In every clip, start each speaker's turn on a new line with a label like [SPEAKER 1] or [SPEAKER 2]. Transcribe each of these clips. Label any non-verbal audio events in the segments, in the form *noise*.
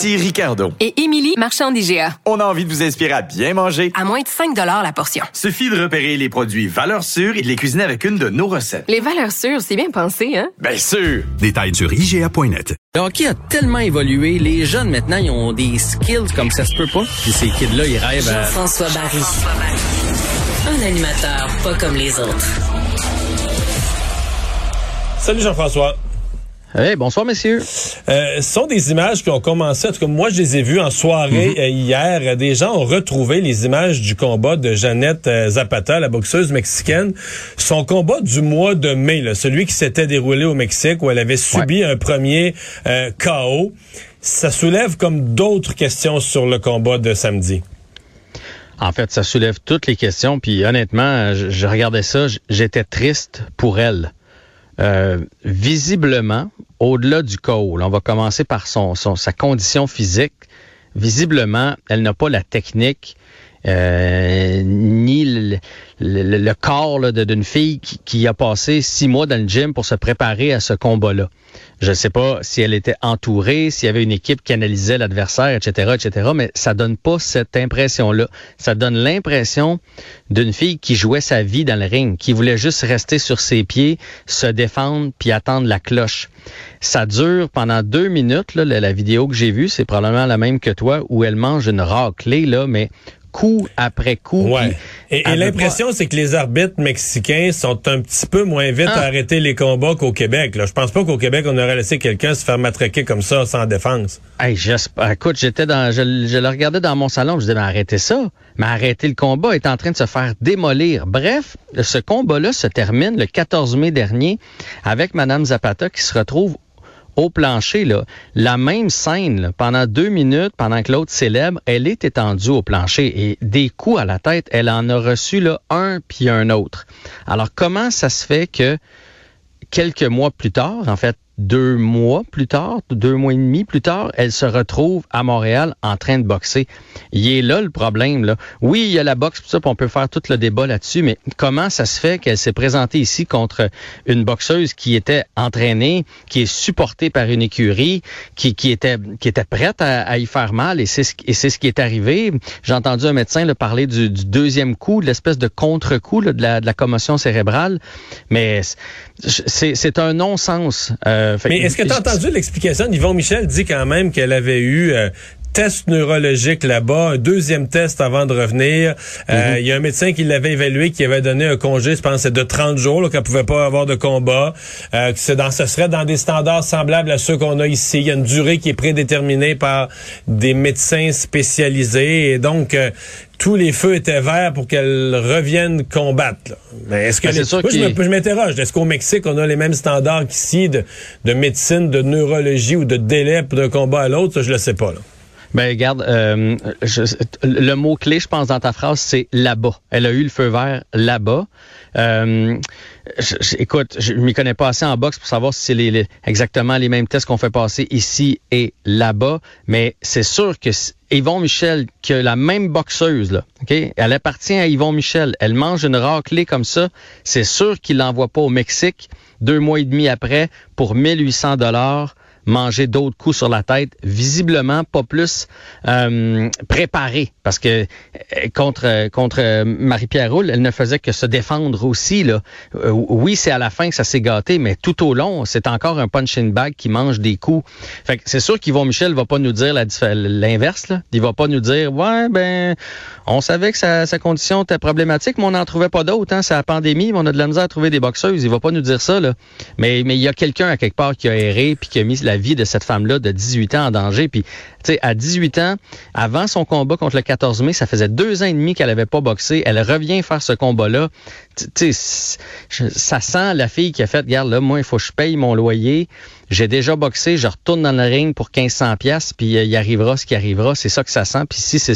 [SPEAKER 1] Ici Ricardo.
[SPEAKER 2] Et Émilie, marchand d'IGA.
[SPEAKER 1] On a envie de vous inspirer à bien manger.
[SPEAKER 2] À moins de 5 la portion.
[SPEAKER 1] Suffit de repérer les produits valeurs sûres et de les cuisiner avec une de nos recettes.
[SPEAKER 2] Les valeurs sûres, c'est bien pensé, hein?
[SPEAKER 1] Bien sûr!
[SPEAKER 3] Détails sur IGA.net.
[SPEAKER 4] Le hockey a tellement évolué, les jeunes maintenant, ils ont des skills comme ça se peut pas. Puis ces kids-là, ils rêvent à...
[SPEAKER 5] Jean-François Barry. Un animateur pas comme les autres.
[SPEAKER 6] Salut Jean-François.
[SPEAKER 4] Hey, bonsoir, messieurs.
[SPEAKER 6] Euh, ce sont des images qui ont commencé, en tout cas moi je les ai vues en soirée
[SPEAKER 4] Mhm.
[SPEAKER 6] euh, hier. Des gens ont retrouvé les images du combat de Jeannette euh, Zapata, la boxeuse mexicaine. Son combat du mois de mai, là, celui qui s'était déroulé au Mexique où elle avait subi un premier euh, KO. Ça soulève comme d'autres questions sur le combat de samedi.
[SPEAKER 4] En fait, ça soulève toutes les questions. Puis honnêtement, je, je regardais ça, j'étais triste pour elle. Euh, visiblement, au-delà du là, on va commencer par son, son- sa condition physique. Visiblement, elle n'a pas la technique euh, ni le, le- le corps d'une fille qui, a passé six mois dans le gym pour se préparer à ce combat-là. Je ne sais pas si elle était entourée, s'il y avait une équipe qui analysait l'adversaire, etc., etc., mais ça donne pas cette impression-là. Ça donne l'impression d'une fille qui jouait sa vie dans le ring, qui voulait juste rester sur ses pieds, se défendre, puis attendre la cloche. Ça dure pendant deux minutes, là, la, la vidéo que j'ai vue, c'est probablement la même que toi, où elle mange une raclée, là, mais coup après coup.
[SPEAKER 6] Ouais. Et, l'impression, c'est que les arbitres mexicains sont un petit peu moins vite
[SPEAKER 4] Ah.
[SPEAKER 6] à arrêter les combats qu'au Québec. Là. Je pense pas qu'au Québec, on aurait laissé quelqu'un se faire matraquer comme ça sans défense.
[SPEAKER 4] Hey, j'espère. Écoute, j'étais dans, je, je le regardais dans mon salon, je disais, mais arrêtez ça. Mais arrêtez le combat, est en train de se faire démolir. Bref, ce combat-là se termine le 14 mai dernier avec Madame Zapata qui se retrouve au plancher, là, la même scène, pendant deux minutes, pendant que l'autre célèbre, elle est étendue au plancher et des coups à la tête, elle en a reçu là, un puis un autre. Alors, comment ça se fait que quelques mois plus tard, en fait, deux mois plus tard, deux mois et demi plus tard, elle se retrouve à Montréal en train de boxer. Il est là le problème. Là. Oui, il y a la boxe, ça, on peut faire tout le débat là-dessus, mais comment ça se fait qu'elle s'est présentée ici contre une boxeuse qui était entraînée, qui est supportée par une écurie, qui, qui était qui était prête à, à y faire mal, et c'est ce, ce qui est arrivé. J'ai entendu un médecin là, parler du, du deuxième coup, de l'espèce de contre-coup de, la, de la commotion cérébrale, mais c'est un non-sens. Euh, fait
[SPEAKER 6] Mais est-ce que tu as entendu l'explication? Yvon Michel dit quand même qu'elle avait eu euh, test neurologique là-bas, un deuxième test avant de revenir. Euh, Il y a un médecin qui l'avait évalué, qui avait donné un congé, je pense, c'est de 30 jours, qu'elle pouvait pas avoir de combat. Euh, que c'est dans, ce serait dans des standards semblables à ceux qu'on a ici. Il y a une durée qui est prédéterminée par des médecins spécialisés. Et donc, euh, tous les feux étaient verts pour qu'elle revienne combattre. là. Mais est-ce que
[SPEAKER 4] Ben,
[SPEAKER 6] les-
[SPEAKER 4] sûr
[SPEAKER 6] Moi, me- je m'interroge. Est-ce qu'au Mexique, on a les mêmes standards qu'ici de, de médecine, de neurologie ou de délai d'un combat à l'autre? Ça, je le sais pas. Là.
[SPEAKER 4] Ben regarde, euh, je- le mot clé, je pense, dans ta phrase, c'est là-bas. Elle a eu le feu vert là-bas. Euh, je- écoute, je m'y connais pas assez en boxe pour savoir si c'est les, exactement les mêmes tests qu'on fait passer ici et là-bas, mais c'est sûr que Yvon Michel, que la même boxeuse, là, ok, elle appartient à Yvon Michel, elle mange une raclée comme ça, c'est sûr qu'il l'envoie pas au Mexique deux mois et demi après pour 1800 dollars manger d'autres coups sur la tête, visiblement pas plus euh, parce que euh, contre euh, contre euh, Marie-Pierre Roule, elle ne faisait que se défendre aussi là. Oui, c'est à la fin que ça s'est gâté, mais tout au long, c'est encore un punching bag qui mange des coups. Fait que c'est sûr qu'Yvon Michel va pas nous dire l'inverse. Il va pas nous dire ouais ben on savait que sa, sa condition était problématique, mais on n'en trouvait pas d'autres. Hein. C'est la pandémie, mais on a de la misère à trouver des boxeuses. Il va pas nous dire ça là. Mais mais il y a quelqu'un à quelque part qui a erré puis qui a mis la vie de cette femme-là de 18 ans en danger. Puis, tu sais, à 18 ans, avant son combat contre le 14 mai, ça faisait deux ans et demi qu'elle avait pas boxé. Elle revient faire ce combat-là. Tu sais, ça sent la fille qui a fait, regarde, là, moi, il faut que je paye mon loyer. J'ai déjà boxé, je retourne dans le ring pour 1500 pièces puis euh, il arrivera ce qui arrivera. C'est ça que ça sent. Puis si c'est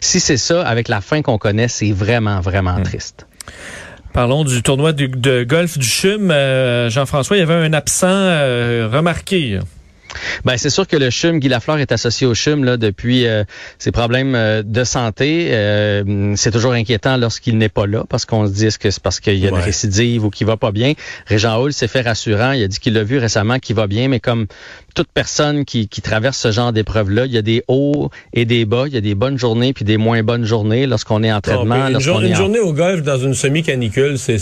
[SPEAKER 4] si c'est ça, avec la fin qu'on connaît, c'est vraiment, vraiment hmm. triste.
[SPEAKER 7] Parlons du tournoi de golf du CHUM. Euh, Jean-François, il y avait un absent euh, remarqué.
[SPEAKER 4] Ben c'est sûr que le CHUM, Guy Lafleur est associé au CHUM là, depuis euh, ses problèmes euh, de santé. Euh, c'est toujours inquiétant lorsqu'il n'est pas là parce qu'on se dit est-ce que c'est parce qu'il y a une récidive ou qu'il va pas bien? Régent Hall s'est fait rassurant. Il a dit qu'il l'a vu récemment qu'il va bien, mais comme toute personne qui, qui traverse ce genre d'épreuve-là, il y a des hauts et des bas, il y a des bonnes journées puis des moins bonnes journées lorsqu'on est en traitement.
[SPEAKER 6] une, journée au golf dans une semi-canicule, c'est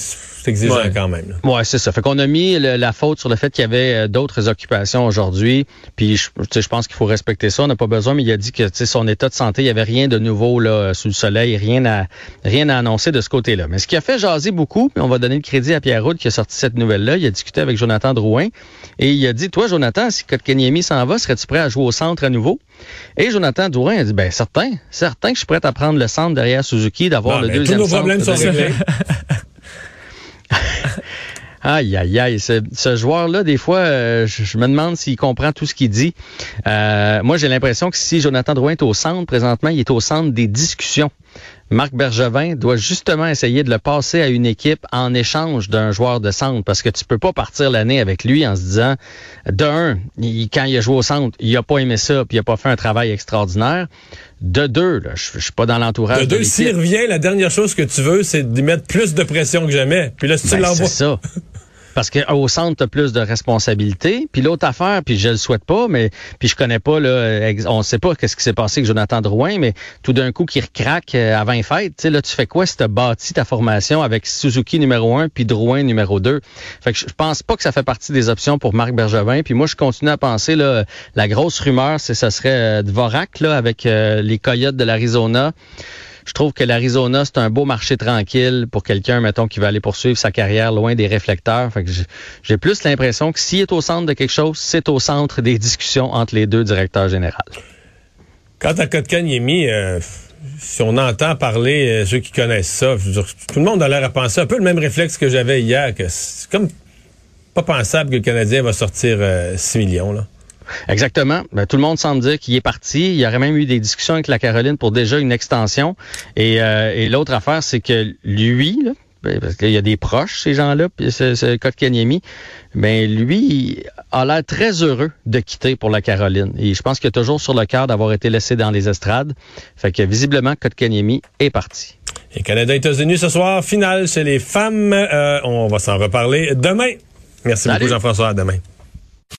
[SPEAKER 6] exigeant quand même.
[SPEAKER 4] Ouais, c'est ça. Fait qu'on a mis la faute sur le fait qu'il y avait d'autres occupations aujourd'hui. Puis je, je pense qu'il faut respecter ça. On n'a pas besoin, mais il a dit que son état de santé, il n'y avait rien de nouveau là sous le soleil, rien à rien à annoncer de ce côté-là. Mais ce qui a fait jaser beaucoup, puis on va donner le crédit à Pierre Roud qui a sorti cette nouvelle-là. Il a discuté avec Jonathan Drouin et il a dit Toi, Jonathan, si Kotkaniemi s'en va, serais-tu prêt à jouer au centre à nouveau? Et Jonathan Drouin a dit Ben certain, certain que je suis prêt à prendre le centre derrière Suzuki, d'avoir le deuxième.
[SPEAKER 6] Tous nos problèmes sont réglés. *laughs*
[SPEAKER 4] Aïe, aïe, aïe. Ce, ce joueur-là, des fois, euh, je, me demande s'il comprend tout ce qu'il dit. Euh, moi, j'ai l'impression que si Jonathan Drouin est au centre, présentement, il est au centre des discussions. Marc Bergevin doit justement essayer de le passer à une équipe en échange d'un joueur de centre parce que tu peux pas partir l'année avec lui en se disant de un, quand il a joué au centre, il a pas aimé ça puis il a pas fait un travail extraordinaire. De deux, là, je, suis pas dans l'entourage.
[SPEAKER 6] De deux, s'il revient, la dernière chose que tu veux, c'est d'y mettre plus de pression que jamais. Puis là, si tu ben, l'envoies.
[SPEAKER 4] C'est ça. *laughs* Parce qu'au centre, tu as plus de responsabilités. Puis l'autre affaire, puis je le souhaite pas, mais puis je connais pas, là, on sait pas qu'est-ce qui s'est passé avec Jonathan Drouin, mais tout d'un coup, qui recraque euh, avant les fêtes, tu sais, là, tu fais quoi si tu bâti ta formation avec Suzuki numéro un puis Drouin numéro 2? Fait que je pense pas que ça fait partie des options pour Marc Bergevin. Puis moi, je continue à penser, là, la grosse rumeur, c'est ce serait euh, Dvorak, là, avec euh, les Coyotes de l'Arizona. Je trouve que l'Arizona, c'est un beau marché tranquille pour quelqu'un, mettons, qui va aller poursuivre sa carrière loin des réflecteurs. J'ai plus l'impression que s'il est au centre de quelque chose, c'est au centre des discussions entre les deux directeurs généraux.
[SPEAKER 6] Quant à Kotkaniemi, euh, si on entend parler, euh, ceux qui connaissent ça, tout le monde a l'air à penser un peu le même réflexe que j'avais hier, que c'est comme pas pensable que le Canadien va sortir 6 euh, millions. Là.
[SPEAKER 4] Exactement. Ben, tout le monde semble dire qu'il est parti. Il y aurait même eu des discussions avec la Caroline pour déjà une extension. Et, euh, et l'autre affaire, c'est que lui, là, ben, parce qu'il y a des proches, ces gens-là, ce, ce Kotkaniemi, ben lui a l'air très heureux de quitter pour la Caroline. Et je pense qu'il est toujours sur le cœur d'avoir été laissé dans les estrades. Fait que visiblement, Kotkaniemi est parti.
[SPEAKER 6] Et Canada-États-Unis ce soir, finale chez les femmes. Euh, on va s'en reparler demain. Merci beaucoup, Jean-François. À demain.